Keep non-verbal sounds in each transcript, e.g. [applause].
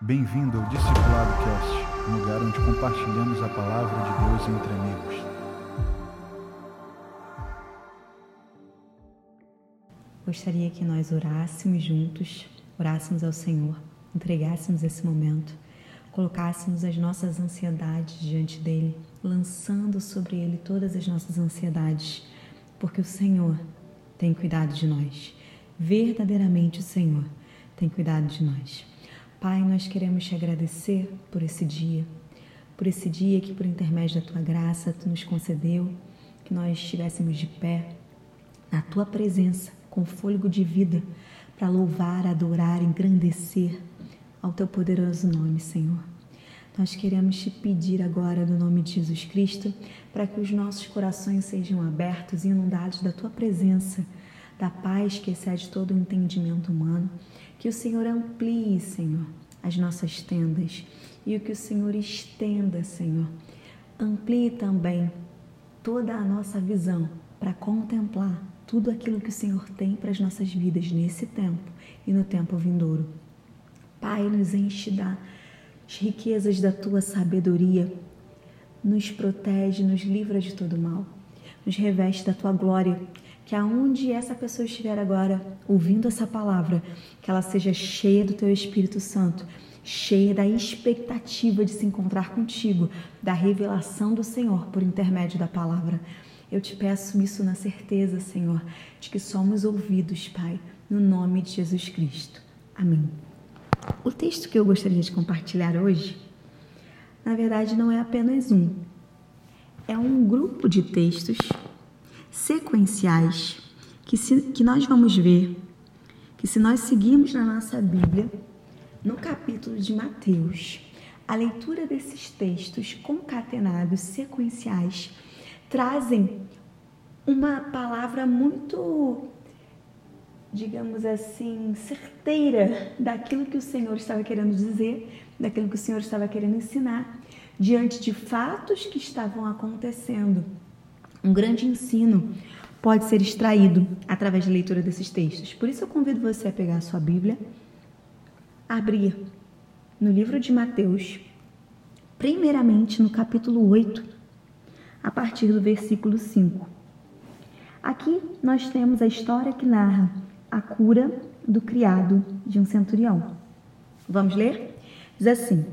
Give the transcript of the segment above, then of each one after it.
Bem-vindo ao Discipulado Cast, um lugar onde compartilhamos a palavra de Deus entre amigos. Gostaria que nós orássemos juntos, orássemos ao Senhor, entregássemos esse momento, colocássemos as nossas ansiedades diante dele, lançando sobre ele todas as nossas ansiedades, porque o Senhor tem cuidado de nós. Verdadeiramente o Senhor tem cuidado de nós. Pai, nós queremos te agradecer por esse dia, por esse dia que, por intermédio da tua graça, tu nos concedeu, que nós estivéssemos de pé na tua presença, com fôlego de vida, para louvar, adorar, engrandecer ao teu poderoso nome, Senhor. Nós queremos te pedir agora, no nome de Jesus Cristo, para que os nossos corações sejam abertos e inundados da tua presença, da paz que excede todo o entendimento humano. Que o Senhor amplie, Senhor, as nossas tendas e o que o Senhor estenda, Senhor. Amplie também toda a nossa visão para contemplar tudo aquilo que o Senhor tem para as nossas vidas nesse tempo e no tempo vindouro. Pai, nos enche das riquezas da tua sabedoria, nos protege, nos livra de todo mal, nos reveste da tua glória, que aonde essa pessoa estiver agora ouvindo essa palavra, que ela seja cheia do teu Espírito Santo, cheia da expectativa de se encontrar contigo, da revelação do Senhor por intermédio da palavra. Eu te peço isso na certeza, Senhor, de que somos ouvidos, Pai, no nome de Jesus Cristo. Amém. O texto que eu gostaria de compartilhar hoje, na verdade, não é apenas um. É um grupo de textos sequenciais que, se, que nós vamos ver que se nós seguirmos na nossa Bíblia, no capítulo de Mateus, a leitura desses textos concatenados, sequenciais, trazem uma palavra muito, digamos assim, certeira daquilo que o Senhor estava querendo dizer, daquilo que o Senhor estava querendo ensinar, diante de fatos que estavam acontecendo. Um grande ensino pode ser extraído através da leitura desses textos. Por isso eu convido você a pegar a sua Bíblia, abrir no livro de Mateus, primeiramente no capítulo 8, a partir do versículo 5. Aqui nós temos a história que narra a cura do criado de um centurião. Vamos ler? Diz assim: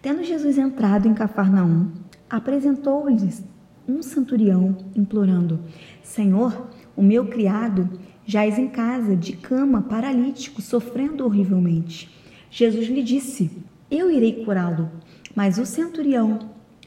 Tendo Jesus entrado em Cafarnaum, apresentou-lhes um centurião, implorando: Senhor, o meu criado jaz em casa, de cama, paralítico, sofrendo horrivelmente. Jesus lhe disse: Eu irei curá-lo. Mas o centurião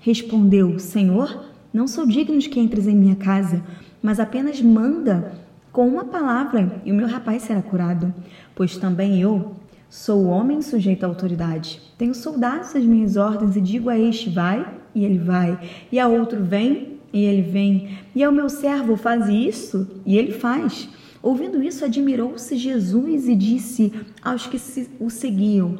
respondeu: Senhor, não sou digno de que entres em minha casa, mas apenas manda com uma palavra e o meu rapaz será curado. Pois também eu sou homem sujeito à autoridade. Tenho soldados às minhas ordens e digo a este: vai, e ele vai, e a outro: vem, e ele vem. E ao meu servo faz isso, e ele faz. Ouvindo isso, admirou-se Jesus e disse aos que o seguiam: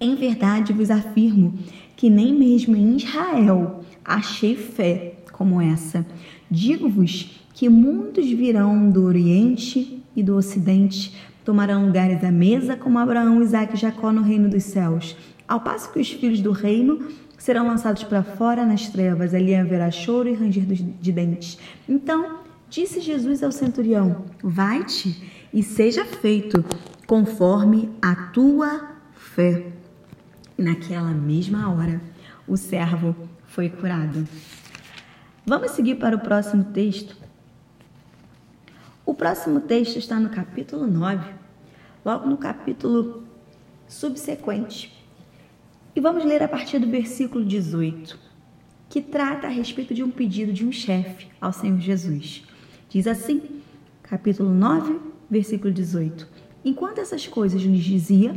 Em verdade vos afirmo que nem mesmo em Israel achei fé como essa. Digo-vos que muitos virão do Oriente e do Ocidente, tomarão lugares à mesa como Abraão, Isaac e Jacó no reino dos céus, ao passo que os filhos do reino serão lançados para fora nas trevas, ali haverá choro e ranger de dentes. Então disse Jesus ao centurião: Vai-te e seja feito conforme a tua fé. E naquela mesma hora, o servo foi curado. Vamos seguir para o próximo texto. O próximo texto está no capítulo 9, logo no capítulo subsequente. E vamos ler a partir do versículo 18, que trata a respeito de um pedido de um chefe ao Senhor Jesus. Diz assim, capítulo 9, versículo 18: Enquanto essas coisas lhes dizia,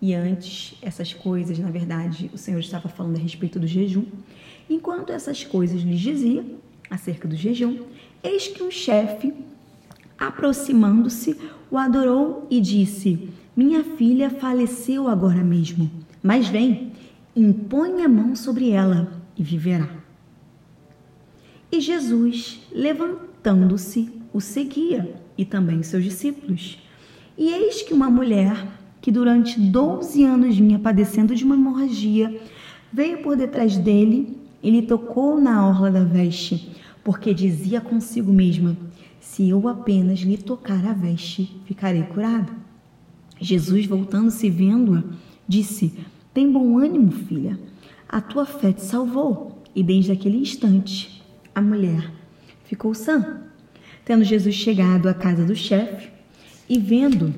e antes essas coisas, na verdade, o Senhor estava falando a respeito do jejum. Enquanto essas coisas lhes dizia acerca do jejum, eis que um chefe, aproximando-se, o adorou e disse: Minha filha faleceu agora mesmo mas vem, impõe a mão sobre ela e viverá. E Jesus, levantando-se, o seguia, e também seus discípulos. E eis que uma mulher, que durante 12 anos vinha padecendo de uma hemorragia, veio por detrás dele e lhe tocou na orla da veste, porque dizia consigo mesma: Se eu apenas lhe tocar a veste, ficarei curado. Jesus, voltando-se vendo-a, disse: Tem bom ânimo, filha, a tua fé te salvou. E desde aquele instante, a mulher ficou sã. Tendo Jesus chegado à casa do chefe e vendo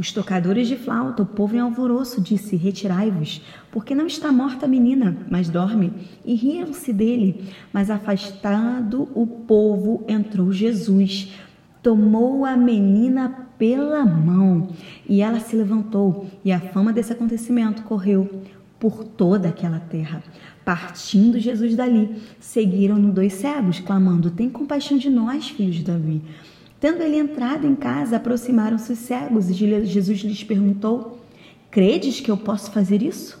os tocadores de flauta, o povo em alvoroço, disse: Retirai-vos, porque não está morta a menina, mas dorme. E riam-se dele. Mas afastado o povo, entrou Jesus, tomou a menina pela mão e ela se levantou. E a fama desse acontecimento correu por toda aquela terra. Partindo Jesus dali, seguiram-no dois cegos, clamando: Tem compaixão de nós, filhos de Davi. Tendo ele entrado em casa, aproximaram-se os cegos e Jesus lhes perguntou: Credes que eu posso fazer isso?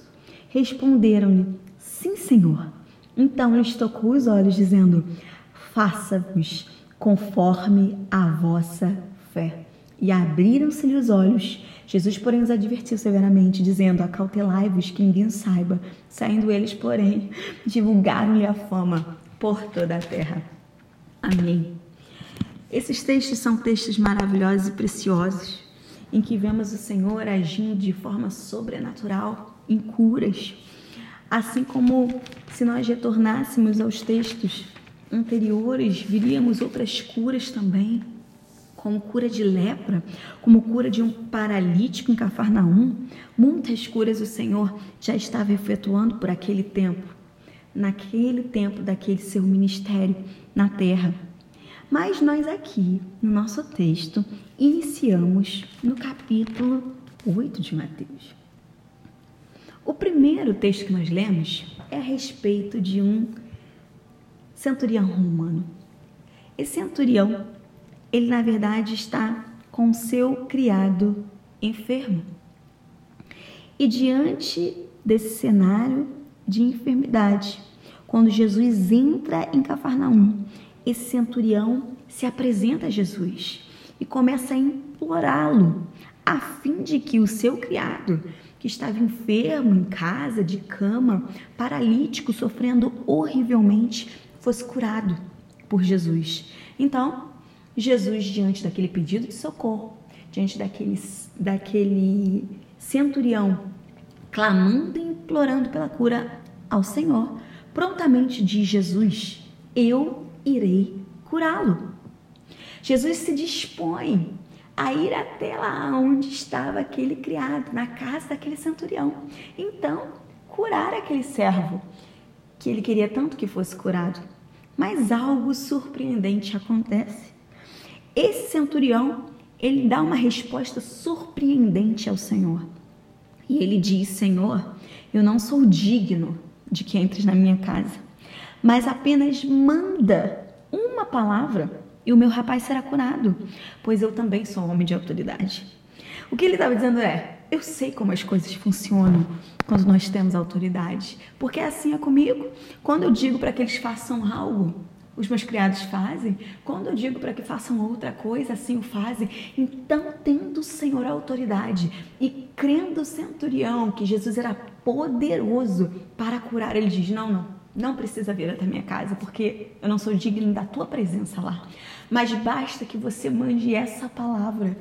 Responderam-lhe: Sim, Senhor. Então lhes tocou os olhos, dizendo: Faça-vos conforme a vossa fé. E abriram-se-lhe os olhos. Jesus, porém, os advertiu severamente, dizendo: Acautelai-vos que ninguém saiba. Saindo eles, porém, [laughs] divulgaram-lhe a fama por toda a terra. Amém. Esses textos são textos maravilhosos e preciosos, em que vemos o Senhor agindo de forma sobrenatural em curas. Assim como se nós retornássemos aos textos anteriores, viríamos outras curas também, como cura de lepra, como cura de um paralítico em Cafarnaum. Muitas curas o Senhor já estava efetuando por aquele tempo, naquele tempo daquele seu ministério na terra. Mas nós aqui, no nosso texto, iniciamos no capítulo 8 de Mateus. O primeiro texto que nós lemos é a respeito de um centurião romano. Esse centurião, ele na verdade está com seu criado enfermo. E diante desse cenário de enfermidade, quando Jesus entra em Cafarnaum, esse centurião se apresenta a Jesus e começa a implorá-lo, a fim de que o seu criado, que estava enfermo em casa, de cama, paralítico, sofrendo horrivelmente, fosse curado por Jesus. Então, Jesus, diante daquele pedido de socorro, diante daquele, daquele centurião clamando e implorando pela cura ao Senhor, prontamente diz Jesus: Eu irei curá-lo. Jesus se dispõe a ir até lá onde estava aquele criado, na casa daquele centurião. Então, curar aquele servo que ele queria tanto que fosse curado. Mas algo surpreendente acontece. Esse centurião, ele dá uma resposta surpreendente ao Senhor. E ele diz: Senhor, eu não sou digno de que entres na minha casa mas apenas manda uma palavra e o meu rapaz será curado, pois eu também sou homem de autoridade. O que ele estava dizendo é: eu sei como as coisas funcionam quando nós temos autoridade, porque assim é comigo. Quando eu digo para que eles façam algo, os meus criados fazem. Quando eu digo para que façam outra coisa, assim o fazem. Então, tendo o Senhor a autoridade e crendo o centurião que Jesus era poderoso para curar, ele diz: não, não não precisa vir até minha casa, porque eu não sou digno da tua presença lá. Mas basta que você mande essa palavra.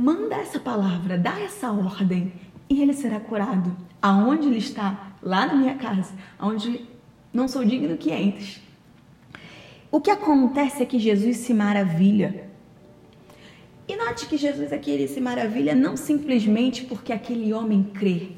Manda essa palavra, dá essa ordem e ele será curado. Aonde ele está? Lá na minha casa, onde não sou digno que entres. O que acontece é que Jesus se maravilha. E note que Jesus aqui ele se maravilha não simplesmente porque aquele homem crê,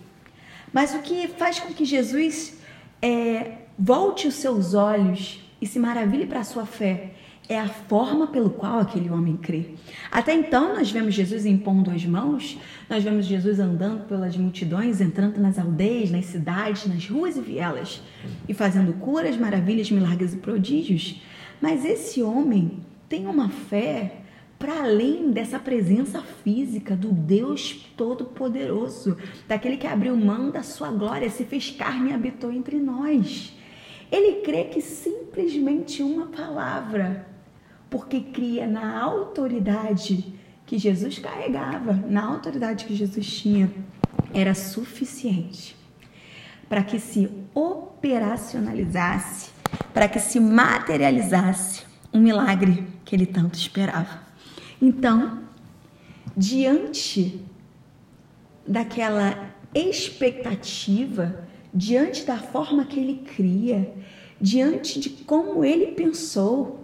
mas o que faz com que Jesus é, Volte os seus olhos e se maravilhe para a sua fé. É a forma pelo qual aquele homem crê. Até então, nós vemos Jesus impondo as mãos, nós vemos Jesus andando pelas multidões, entrando nas aldeias, nas cidades, nas ruas e vielas, e fazendo curas, maravilhas, milagres e prodígios. Mas esse homem tem uma fé para além dessa presença física do Deus Todo-Poderoso, daquele que abriu mão da sua glória, se fez carne e habitou entre nós. Ele crê que simplesmente uma palavra, porque cria na autoridade que Jesus carregava, na autoridade que Jesus tinha, era suficiente para que se operacionalizasse, para que se materializasse um milagre que ele tanto esperava. Então, diante daquela expectativa, diante da forma que ele cria, diante de como ele pensou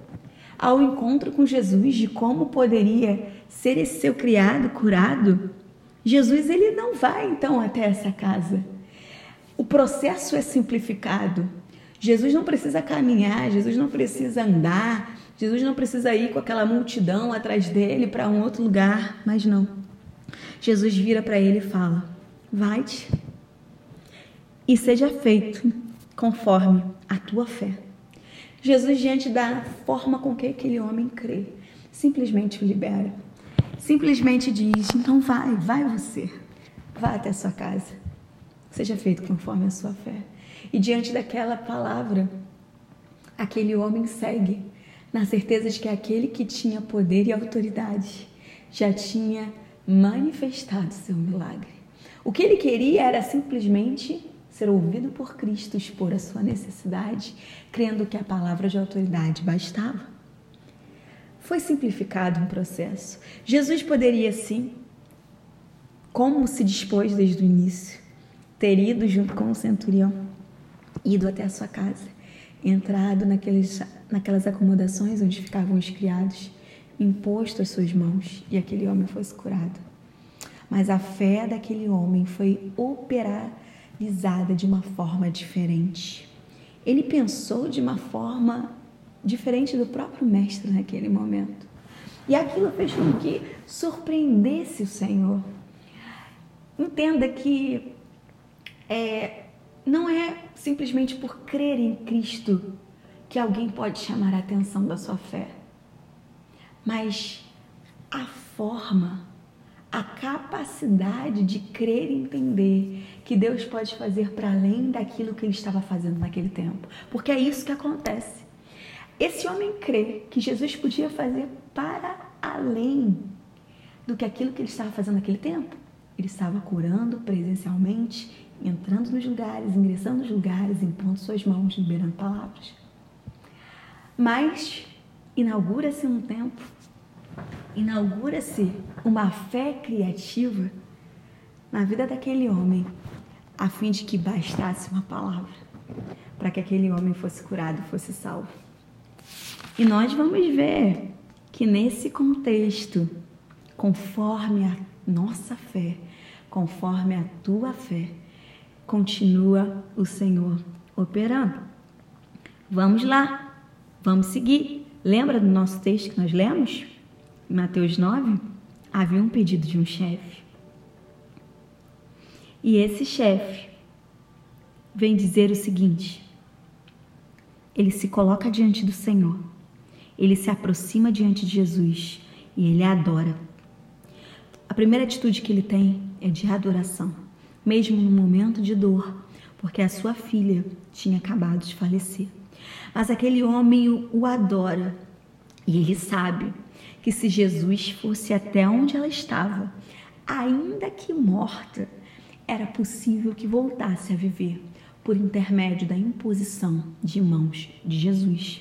ao encontro com Jesus, de como poderia ser esse seu criado curado, Jesus ele não vai então até essa casa. O processo é simplificado. Jesus não precisa caminhar, Jesus não precisa andar, Jesus não precisa ir com aquela multidão atrás dele para um outro lugar, mas não. Jesus vira para ele e fala: Vai-te e seja feito conforme a tua fé. Jesus, diante da forma com que aquele homem crê, simplesmente o libera. Simplesmente diz: Então vai, vai você, vá até a sua casa. Seja feito conforme a sua fé. E diante daquela palavra, aquele homem segue, na certeza de que aquele que tinha poder e autoridade já tinha manifestado seu milagre. O que ele queria era simplesmente ser ouvido por Cristo, expor a sua necessidade, crendo que a palavra de autoridade bastava. Foi simplificado um processo. Jesus poderia sim, como se dispôs desde o início, ter ido junto com o centurião, ido até a sua casa, entrado naqueles, naquelas acomodações onde ficavam os criados, imposto as suas mãos e aquele homem fosse curado. Mas a fé daquele homem foi operalizada de uma forma diferente. Ele pensou de uma forma diferente do próprio mestre naquele momento. E aquilo fez com que surpreendesse o Senhor. Entenda que é, não é simplesmente por crer em Cristo que alguém pode chamar a atenção da sua fé, mas a forma a capacidade de crer e entender que Deus pode fazer para além daquilo que ele estava fazendo naquele tempo. Porque é isso que acontece. Esse homem crê que Jesus podia fazer para além do que aquilo que ele estava fazendo naquele tempo. Ele estava curando presencialmente, entrando nos lugares, ingressando nos lugares, impondo suas mãos, liberando palavras. Mas inaugura-se um tempo inaugura-se uma fé criativa na vida daquele homem, a fim de que bastasse uma palavra para que aquele homem fosse curado, fosse salvo. E nós vamos ver que nesse contexto, conforme a nossa fé, conforme a tua fé, continua o Senhor operando. Vamos lá, vamos seguir. Lembra do nosso texto que nós lemos? Mateus 9, havia um pedido de um chefe. E esse chefe vem dizer o seguinte: ele se coloca diante do Senhor, ele se aproxima diante de Jesus e ele adora. A primeira atitude que ele tem é de adoração, mesmo no momento de dor, porque a sua filha tinha acabado de falecer. Mas aquele homem o adora e ele sabe que se Jesus fosse até onde ela estava, ainda que morta, era possível que voltasse a viver por intermédio da imposição de mãos de Jesus.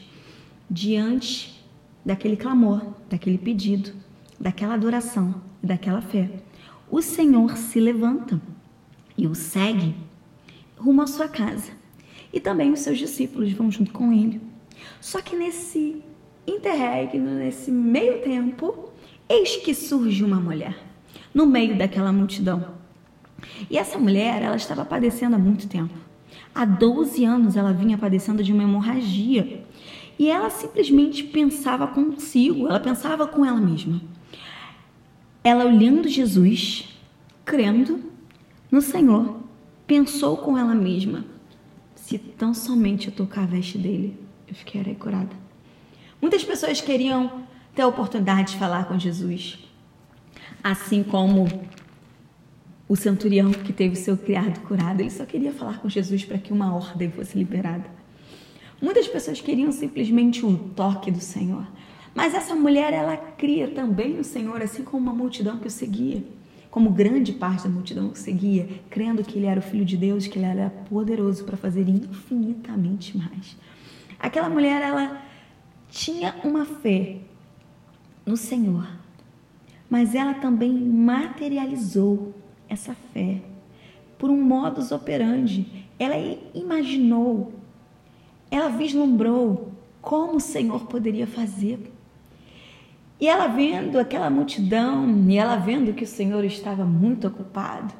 Diante daquele clamor, daquele pedido, daquela adoração e daquela fé, o Senhor se levanta e o segue rumo à sua casa. E também os seus discípulos vão junto com ele. Só que nesse interregno, nesse meio tempo, eis que surge uma mulher no meio daquela multidão. E essa mulher, ela estava padecendo há muito tempo. Há 12 anos ela vinha padecendo de uma hemorragia. E ela simplesmente pensava consigo, ela pensava com ela mesma. Ela olhando Jesus, crendo no Senhor, pensou com ela mesma: se tão somente eu tocar a veste dele, eu ficarei curada. Muitas pessoas queriam ter a oportunidade de falar com Jesus, assim como o centurião que teve o seu criado curado, ele só queria falar com Jesus para que uma ordem fosse liberada. Muitas pessoas queriam simplesmente um toque do Senhor, Mas essa mulher, ela cria também no Senhor, assim como uma multidão que o seguia, como grande parte da multidão que o seguia, crendo que ele era o Filho de Deus, que ele era poderoso para fazer infinitamente mais. Aquela mulher, ela tinha uma fé no Senhor, mas ela também materializou essa fé por um modus operandi. Ela imaginou, ela vislumbrou como o Senhor poderia fazer. E ela vendo aquela multidão, e ela vendo que o Senhor estava muito ocupado,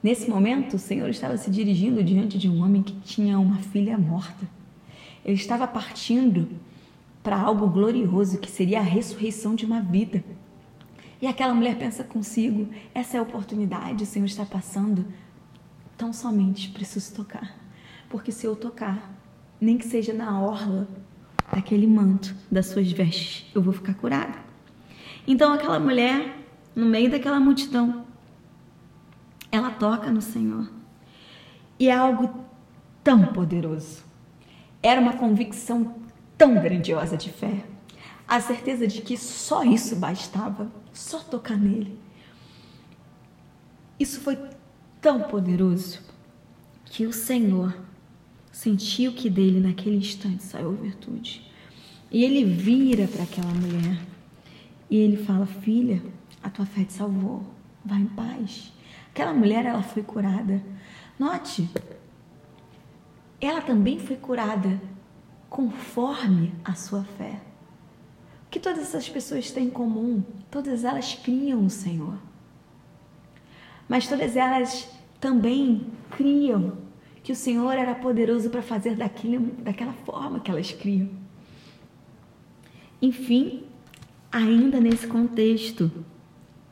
nesse momento o Senhor estava se dirigindo diante de um homem que tinha uma filha morta. Ele estava partindo para algo glorioso que seria a ressurreição de uma vida. E aquela mulher pensa consigo: essa é a oportunidade, o Senhor está passando. Tão somente preciso tocar. Porque se eu tocar, nem que seja na orla daquele manto das suas vestes, eu vou ficar curada. Então aquela mulher, no meio daquela multidão, ela toca no Senhor. E é algo tão poderoso. Era uma convicção tão grandiosa de fé, a certeza de que só isso bastava, só tocar nele. Isso foi tão poderoso que o Senhor sentiu que dele naquele instante saiu virtude. E ele vira para aquela mulher e ele fala: Filha, a tua fé te salvou, vá em paz. Aquela mulher, ela foi curada. Note, ela também foi curada conforme a sua fé. O que todas essas pessoas têm em comum? Todas elas criam no Senhor. Mas todas elas também criam que o Senhor era poderoso para fazer daquele, daquela forma que elas criam. Enfim, ainda nesse contexto,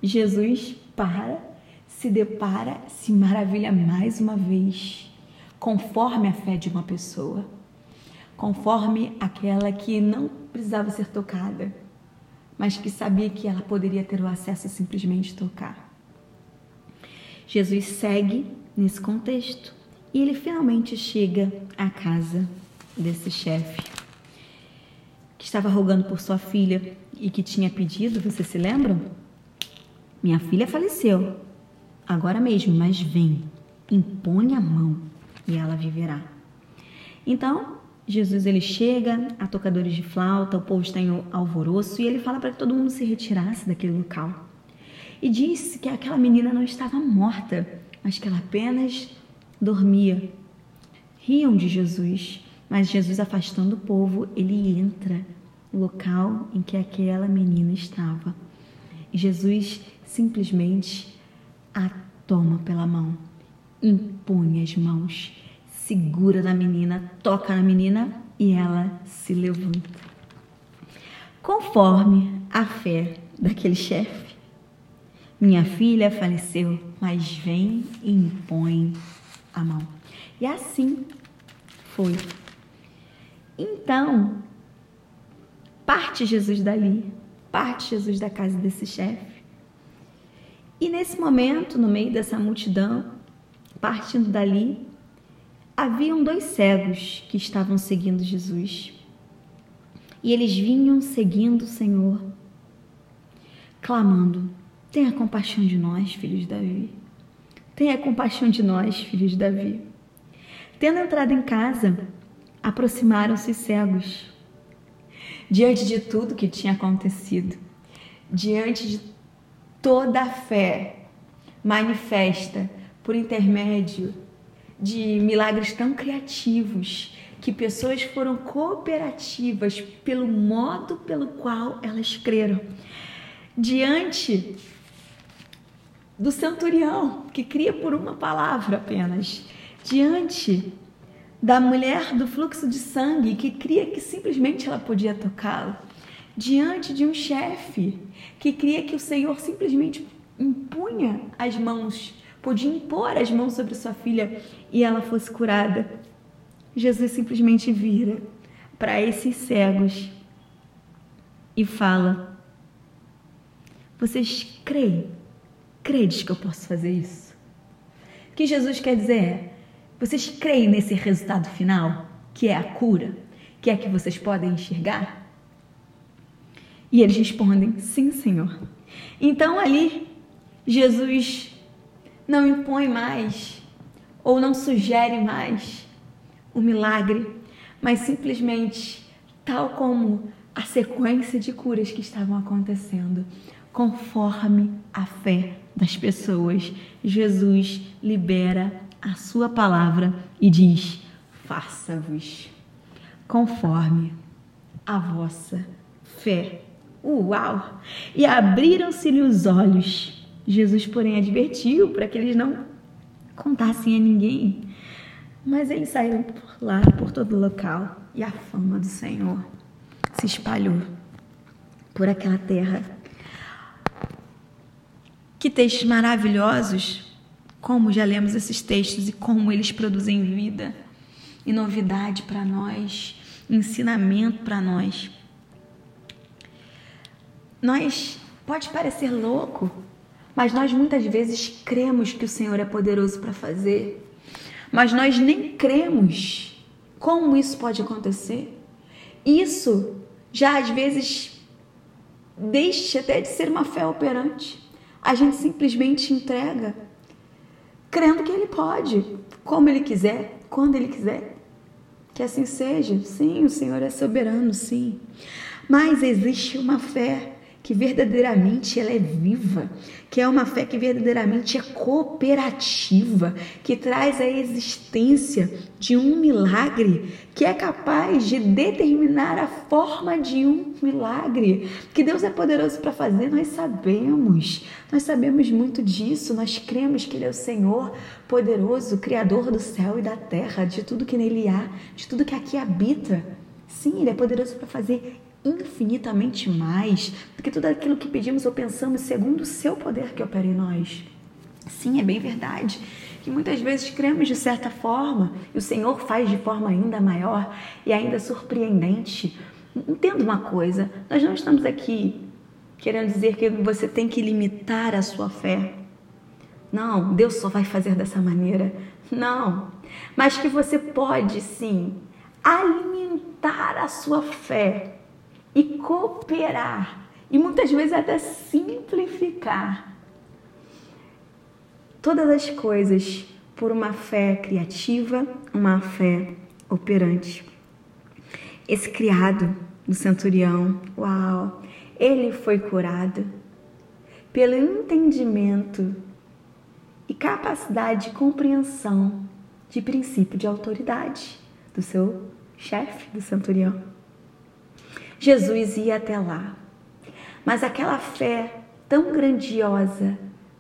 Jesus para, se depara, se maravilha mais uma vez, conforme a fé de uma pessoa conforme aquela que não precisava ser tocada, mas que sabia que ela poderia ter o acesso a simplesmente tocar. Jesus segue nesse contexto e ele finalmente chega à casa desse chefe que estava rogando por sua filha e que tinha pedido, vocês se lembram? Minha filha faleceu, agora mesmo, mas vem, impõe a mão e ela viverá. Então, Jesus ele chega a tocadores de flauta, o povo está em alvoroço e ele fala para que todo mundo se retirasse daquele local. E disse que aquela menina não estava morta, mas que ela apenas dormia. Riam de Jesus, mas Jesus afastando o povo, ele entra no local em que aquela menina estava. E Jesus simplesmente a toma pela mão, impõe as mãos segura na menina, toca na menina e ela se levanta. Conforme a fé daquele chefe, minha filha faleceu, mas vem e impõe a mão. E assim foi. Então, parte Jesus dali, parte Jesus da casa desse chefe. E nesse momento, no meio dessa multidão, partindo dali, Haviam dois cegos que estavam seguindo Jesus. E eles vinham seguindo o Senhor, clamando: Tenha compaixão de nós, filhos de Davi. Tenha compaixão de nós, filhos de Davi. Tendo entrado em casa, aproximaram-se cegos. Diante de tudo que tinha acontecido, diante de toda a fé manifesta por intermédio de milagres tão criativos que pessoas foram cooperativas pelo modo pelo qual elas creram. Diante do centurião, que cria por uma palavra apenas, diante da mulher do fluxo de sangue, que cria que simplesmente ela podia tocá-lo, diante de um chefe que cria que o Senhor simplesmente impunha as mãos podia impor as mãos sobre sua filha e ela fosse curada. Jesus simplesmente vira para esses cegos e fala: Vocês creem? Credes que eu posso fazer isso? O que Jesus quer dizer é: Vocês creem nesse resultado final, que é a cura, que é que vocês podem enxergar? E eles respondem: Sim, Senhor. Então ali, Jesus não impõe mais ou não sugere mais o milagre, mas simplesmente, tal como a sequência de curas que estavam acontecendo, conforme a fé das pessoas, Jesus libera a sua palavra e diz: faça-vos conforme a vossa fé. Uau! E abriram-se-lhe os olhos. Jesus, porém, advertiu para que eles não contassem a ninguém. Mas eles saíram por lá, por todo o local, e a fama do Senhor se espalhou por aquela terra. Que textos maravilhosos! Como já lemos esses textos e como eles produzem vida e novidade para nós, ensinamento para nós. Nós pode parecer louco, mas nós muitas vezes cremos que o Senhor é poderoso para fazer, mas nós nem cremos como isso pode acontecer. Isso já às vezes deixa até de ser uma fé operante. A gente simplesmente entrega, crendo que Ele pode, como Ele quiser, quando Ele quiser. Que assim seja. Sim, o Senhor é soberano, sim. Mas existe uma fé que verdadeiramente ela é viva, que é uma fé que verdadeiramente é cooperativa, que traz a existência de um milagre, que é capaz de determinar a forma de um milagre. Que Deus é poderoso para fazer, nós sabemos. Nós sabemos muito disso, nós cremos que ele é o Senhor poderoso, criador do céu e da terra, de tudo que nele há, de tudo que aqui habita. Sim, ele é poderoso para fazer infinitamente mais do que tudo aquilo que pedimos ou pensamos segundo o seu poder que opera em nós. Sim, é bem verdade que muitas vezes cremos de certa forma e o Senhor faz de forma ainda maior e ainda surpreendente. Entenda uma coisa, nós não estamos aqui querendo dizer que você tem que limitar a sua fé. Não, Deus só vai fazer dessa maneira. Não, mas que você pode sim alimentar a sua fé e cooperar e muitas vezes até simplificar todas as coisas por uma fé criativa, uma fé operante. Esse criado do centurião, uau, ele foi curado pelo entendimento e capacidade de compreensão de princípio de autoridade do seu chefe, do centurião. Jesus ia até lá. Mas aquela fé tão grandiosa,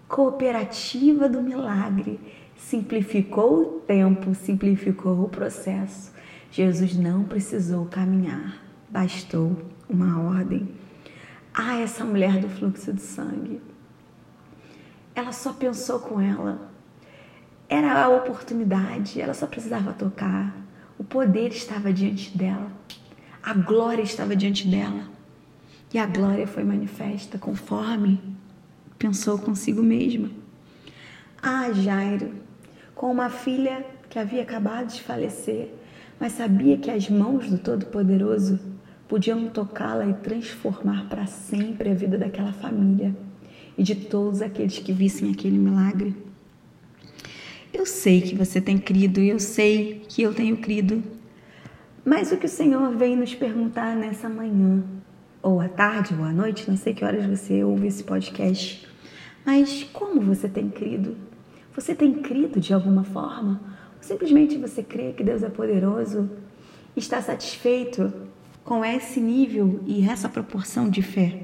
cooperativa do milagre, simplificou o tempo, simplificou o processo. Jesus não precisou caminhar, bastou uma ordem. Ah, essa mulher do fluxo de sangue. Ela só pensou com ela. Era a oportunidade, ela só precisava tocar. O poder estava diante dela. A glória estava diante dela. E a glória foi manifesta conforme pensou consigo mesma. Ah, Jairo, com uma filha que havia acabado de falecer, mas sabia que as mãos do Todo-Poderoso podiam tocá-la e transformar para sempre a vida daquela família e de todos aqueles que vissem aquele milagre. Eu sei que você tem crido e eu sei que eu tenho crido mas o que o Senhor vem nos perguntar nessa manhã, ou à tarde, ou à noite, não sei que horas você ouve esse podcast, mas como você tem crido? Você tem crido de alguma forma? Ou simplesmente você crê que Deus é poderoso? Está satisfeito com esse nível e essa proporção de fé?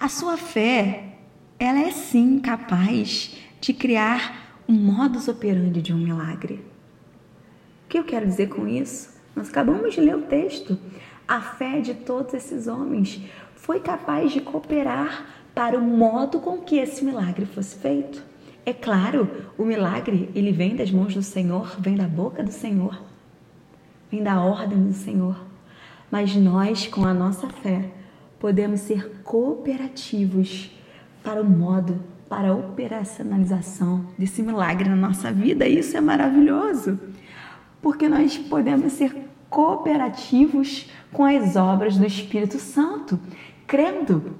A sua fé, ela é sim capaz de criar um modus operandi de um milagre. O que eu quero dizer com isso? Nós acabamos de ler o texto. A fé de todos esses homens foi capaz de cooperar para o modo com que esse milagre fosse feito. É claro, o milagre, ele vem das mãos do Senhor, vem da boca do Senhor, vem da ordem do Senhor. Mas nós, com a nossa fé, podemos ser cooperativos para o modo, para a operacionalização desse milagre na nossa vida. Isso é maravilhoso porque nós podemos ser cooperativos com as obras do Espírito Santo, crendo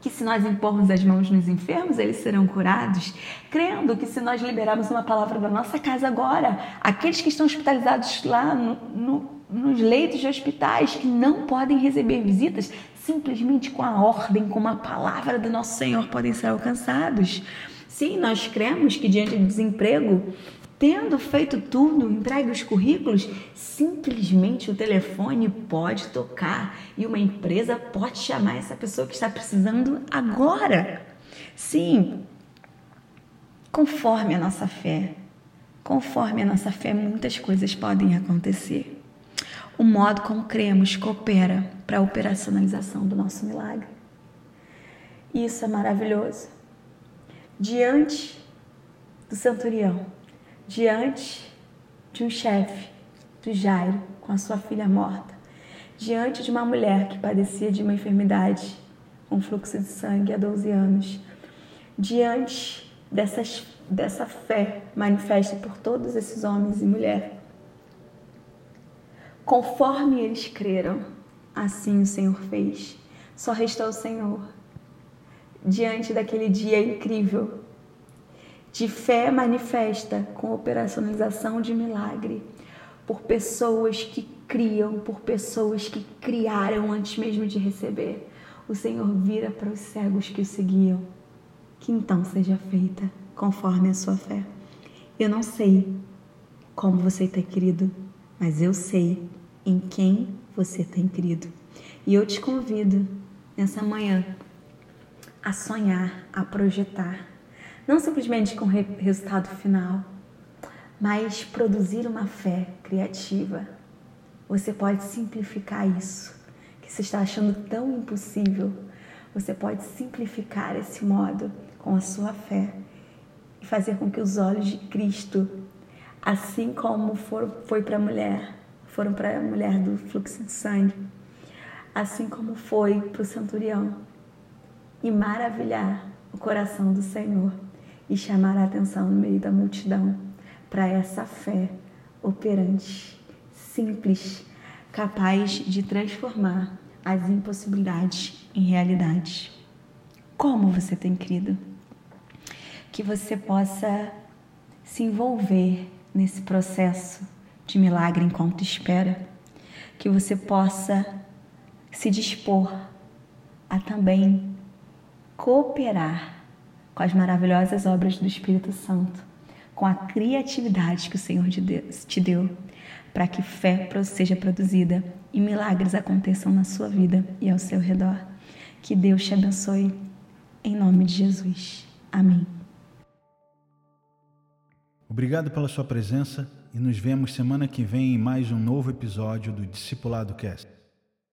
que se nós impormos as mãos nos enfermos, eles serão curados, crendo que se nós liberarmos uma palavra da nossa casa agora, aqueles que estão hospitalizados lá no, no, nos leitos de hospitais, que não podem receber visitas, simplesmente com a ordem, com uma palavra do nosso Senhor, podem ser alcançados. Sim, nós cremos que diante do desemprego, tendo feito tudo, entregue os currículos, simplesmente o telefone pode tocar e uma empresa pode chamar essa pessoa que está precisando agora. Sim, conforme a nossa fé, conforme a nossa fé, muitas coisas podem acontecer. O modo como cremos coopera para a operacionalização do nosso milagre. Isso é maravilhoso. Diante do centurião, diante de um chefe, do Jairo, com a sua filha morta, diante de uma mulher que padecia de uma enfermidade, um fluxo de sangue há 12 anos, diante dessas, dessa fé manifesta por todos esses homens e mulheres, conforme eles creram, assim o Senhor fez. Só restou o Senhor. Diante daquele dia incrível, de fé manifesta com operacionalização de milagre por pessoas que criam, por pessoas que criaram antes mesmo de receber. O Senhor vira para os cegos que o seguiam. Que então seja feita conforme a sua fé. Eu não sei como você tem querido, mas eu sei em quem você tem querido. E eu te convido nessa manhã a sonhar, a projetar não simplesmente com resultado final, mas produzir uma fé criativa. Você pode simplificar isso que você está achando tão impossível. Você pode simplificar esse modo com a sua fé e fazer com que os olhos de Cristo, assim como for, foi para a mulher, foram para a mulher do fluxo de sangue, assim como foi para o centurião, e maravilhar o coração do Senhor e chamar a atenção no meio da multidão para essa fé operante, simples, capaz de transformar as impossibilidades em realidade. Como você tem crido? Que você possa se envolver nesse processo de milagre enquanto espera, que você possa se dispor a também cooperar com as maravilhosas obras do Espírito Santo, com a criatividade que o Senhor te deu, para que fé seja produzida e milagres aconteçam na sua vida e ao seu redor. Que Deus te abençoe, em nome de Jesus. Amém. Obrigado pela sua presença e nos vemos semana que vem em mais um novo episódio do Discipulado Cast.